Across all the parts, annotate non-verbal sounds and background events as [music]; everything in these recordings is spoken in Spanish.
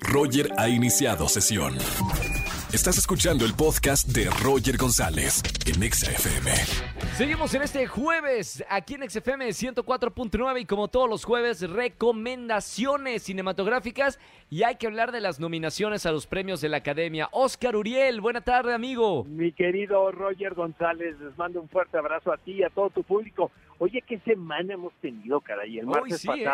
Roger ha iniciado sesión. Estás escuchando el podcast de Roger González en Exa FM. Seguimos en este jueves aquí en XFM 104.9 y como todos los jueves, recomendaciones cinematográficas y hay que hablar de las nominaciones a los premios de la Academia. Oscar Uriel, buena tarde amigo. Mi querido Roger González, les mando un fuerte abrazo a ti y a todo tu público. Oye, qué semana hemos tenido, caray. El martes sí, ¿eh?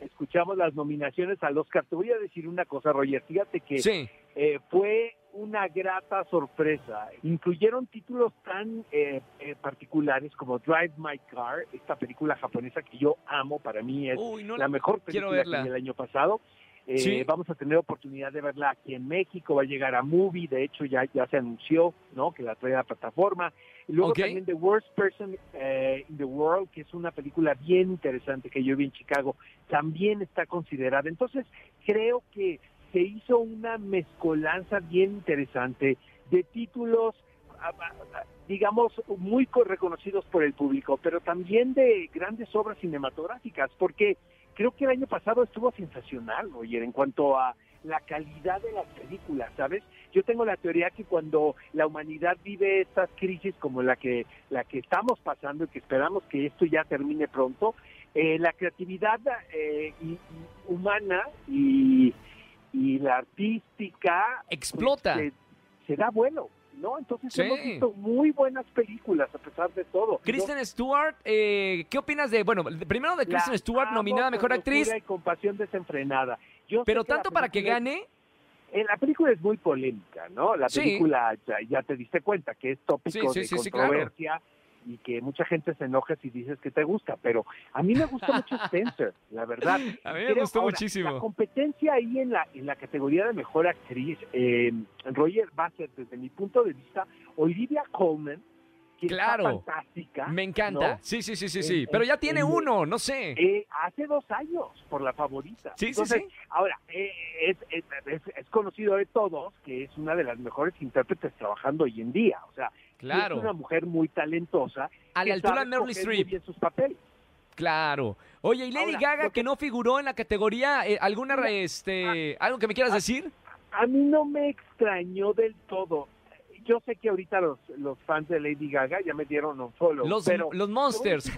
Escuchamos las nominaciones al Oscar. Te voy a decir una cosa, Roger. Fíjate que Sí. eh, fue una grata sorpresa. Incluyeron títulos tan eh, eh, particulares como Drive My Car, esta película japonesa que yo amo, para mí es Uy, no la mejor película que verla. vi el año pasado. Eh, Sí. Vamos a tener oportunidad de verla aquí en México, va a llegar a Movie, de hecho ya, ya se anunció ¿no? que la trae a la plataforma. Y luego también The Worst Person eh, in the World, que es una película bien interesante que yo vi en Chicago, también está considerada. Entonces, creo que se hizo una mezcolanza bien interesante de títulos, digamos, muy co- reconocidos por el público, pero también de grandes obras cinematográficas, porque creo que el año pasado estuvo sensacional, Roger, en cuanto a la calidad de las películas, ¿sabes? Yo tengo la teoría que cuando la humanidad vive estas crisis como la que la que estamos pasando y que esperamos que esto ya termine pronto, eh, la creatividad eh, y- y humana y, y la artística Explota. pues, se, se da vuelo, ¿no? Entonces Sí. hemos visto muy buenas películas a pesar de todo. Kristen Stewart, eh, ¿qué opinas de, bueno, primero de La Kristen Stewart, amo nominada Mejor Actriz, Y compasión desenfrenada. Yo pero que la tanto para que gane, eh, la película es muy polémica, ¿no? La Sí. película, ya, ya te diste cuenta que es tópico Sí, sí, de sí, sí, claro. Y que mucha gente se enoja si dices que te gusta, pero a mí me gusta mucho [laughs] Spencer, la verdad. a mí me Creo- gustó ahora, muchísimo. La competencia ahí en la, en la categoría de mejor actriz, eh, Roger ser, desde mi punto de vista, Olivia Colman, que Claro. está fantástica. Me encanta. ¿no? Sí, sí, sí, sí, sí. Pero ya tiene en- uno, no sé. Eh, hace dos años, por la favorita. Sí, sí, Entonces, sí. Ahora, eh, es, es- es conocido de todos que es una de las mejores intérpretes trabajando hoy en día. O sea, Claro. es una mujer muy talentosa. A la altura de Meryl Streep. bien sus papeles. Claro. Oye, y Lady Ahora, Gaga que que- no figuró en la categoría, eh, alguna, este, algo que me quieras decir? A mí no me extrañó del todo. Yo sé que ahorita los, los fans de Lady Gaga ya me dieron un follow, Los, pero los Monsters.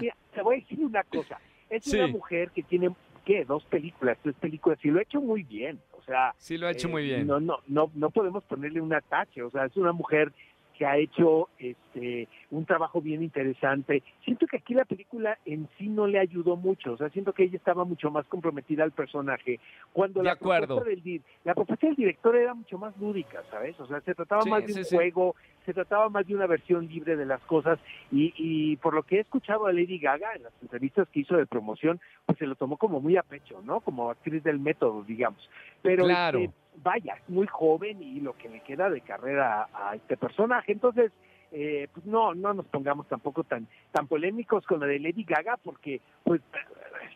mira, te voy a decir una cosa. Es Sí. una mujer que tiene, ¿qué? Dos películas, tres películas, y lo ha hecho muy bien. O sea, Sí, lo ha hecho Eh, muy bien. No, no, no, no podemos ponerle un atache. O sea, es una mujer que ha hecho este un trabajo bien interesante. Siento que aquí la película en sí no le ayudó mucho. O sea, siento que ella estaba mucho más comprometida al personaje. Cuando De la acuerdo. propuesta del la propuesta del director era mucho más lúdica, ¿sabes? O sea, se trataba Sí, más de sí, un sí. juego, se trataba más de una versión libre de las cosas. Y, y por lo que he escuchado a Lady Gaga en las entrevistas que hizo de promoción, pues se lo tomó como muy a pecho, ¿no? Como actriz del método, digamos. Pero Claro. este, vaya, es muy joven y lo que le queda de carrera a, a este personaje. Entonces, eh, pues no, no nos pongamos tampoco tan, tan polémicos con la de Lady Gaga, porque pues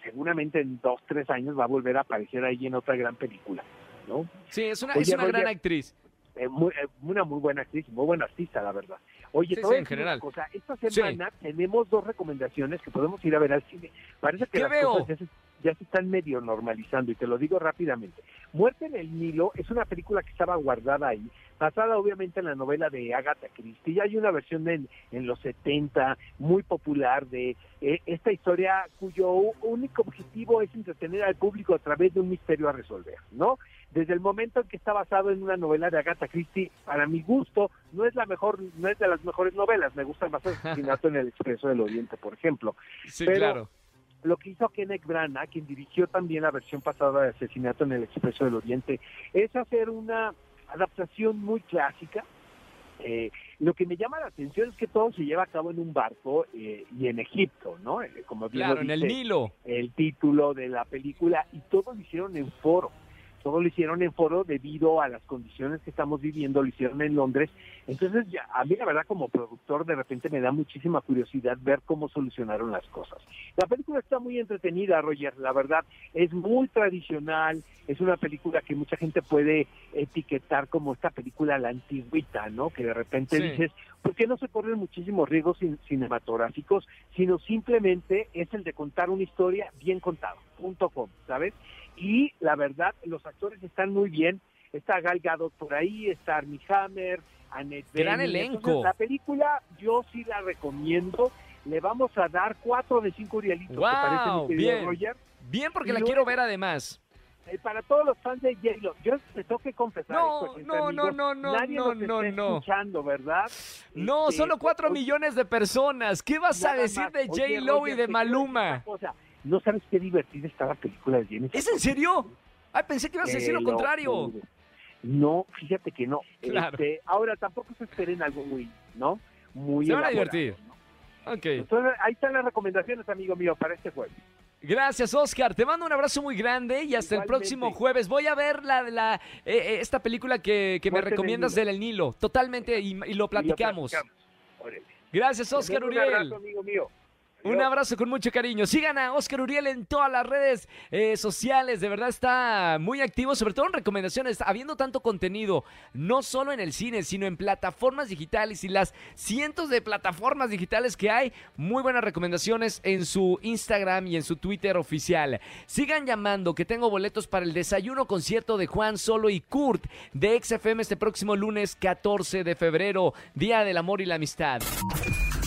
seguramente en dos, tres años va a volver a aparecer ahí en otra gran película, ¿no? Sí, es una, Oye, es una gran actriz. Eh, muy- eh, una muy buena actriz, muy buena artista, la verdad. Oye, Sí, voy sí, en general. cosa, esta semana tenemos dos recomendaciones que podemos ir a ver al cine. Parece que ¿Qué las veo? cosas ya se, ya se están medio normalizando y te lo digo rápidamente. Muerte en el Nilo es una película que estaba guardada ahí, basada obviamente en la novela de Agatha Christie. Ya hay una versión en, en los 70 muy popular de eh, esta historia cuyo único objetivo es entretener al público a través de un misterio a resolver, ¿no? Desde el momento en que está basado en una novela de Agatha Christie, para mi gusto, no es la mejor, no es de las mejores novelas. Me gusta más [laughs] Asesinato en el Expreso del Oriente, por ejemplo. Sí, Pero- claro. Lo que hizo Kenneth Branagh, quien dirigió también la versión pasada de Asesinato en el Expreso del Oriente, es hacer una adaptación muy clásica. Eh, lo que me llama la atención es que todo se lleva a cabo en un barco eh, y en Egipto, ¿no? Eh, como bien lo Claro, en el Nilo. el título de la película y todo lo hicieron en foro. Todo lo hicieron en foro debido a las condiciones que estamos viviendo, lo hicieron en Londres. Entonces, ya, a mí la verdad como productor de repente me da muchísima curiosidad ver cómo solucionaron las cosas. La película está muy entretenida, Roger, la verdad es muy tradicional, es una película que mucha gente puede etiquetar como esta película la antigüita, ¿no? Que de repente Sí. dices, ¿por qué no se corren muchísimos riesgos cin- cinematográficos, sino simplemente es el de contar una historia bien contada, punto com, ¿sabes? Y la verdad, los actores están muy bien. Está Gal Gadot por ahí, está Armie Hammer, Annette Gran elenco. Entonces, la película yo sí la recomiendo. Le vamos a dar cuatro de cinco rielitos, ¿te Wow, parece, mi querido bien. Roger? Bien, porque Y la luego- quiero ver además. Eh, para todos los fans de J-Lo, yo te tengo que confesar No, esto, no, amigos, no, no, nadie no, nos no, está no. escuchando, ¿verdad? No, Este, solo cuatro millones de personas. ¿Qué vas a decir más. de J-Lo y de Maluma? cosa. No sabes qué divertida está la película de Jennifer. ¿Es en serio? Ay, pensé que ibas a decir lo contrario. juro. No, fíjate que no. Claro. Este, ahora tampoco se esperen algo muy, ¿no? Muy Se van a divertir. ¿no? Ok. Entonces, ahí están las recomendaciones, amigo mío, para este jueves. Gracias, Oscar. Te mando un abrazo muy grande y hasta el próximo jueves. Voy a ver la, la, eh, eh, esta película que, que me el recomiendas Nilo. del Nilo. Totalmente, y, y lo Y lo platicamos. platicamos. Gracias, Oscar Uriel. Un abrazo, amigo mío. Un abrazo con mucho cariño. Sigan a Oscar Uriel en todas las redes eh, sociales. De verdad está muy activo, sobre todo en recomendaciones, habiendo tanto contenido, no solo en el cine, sino en plataformas digitales y las cientos de plataformas digitales que hay. Muy buenas recomendaciones en su Instagram y en su Twitter oficial. Sigan llamando que tengo boletos para el desayuno concierto de Juan Solo y Kurt de XFM este próximo lunes 14 de febrero, Día del Amor y la Amistad.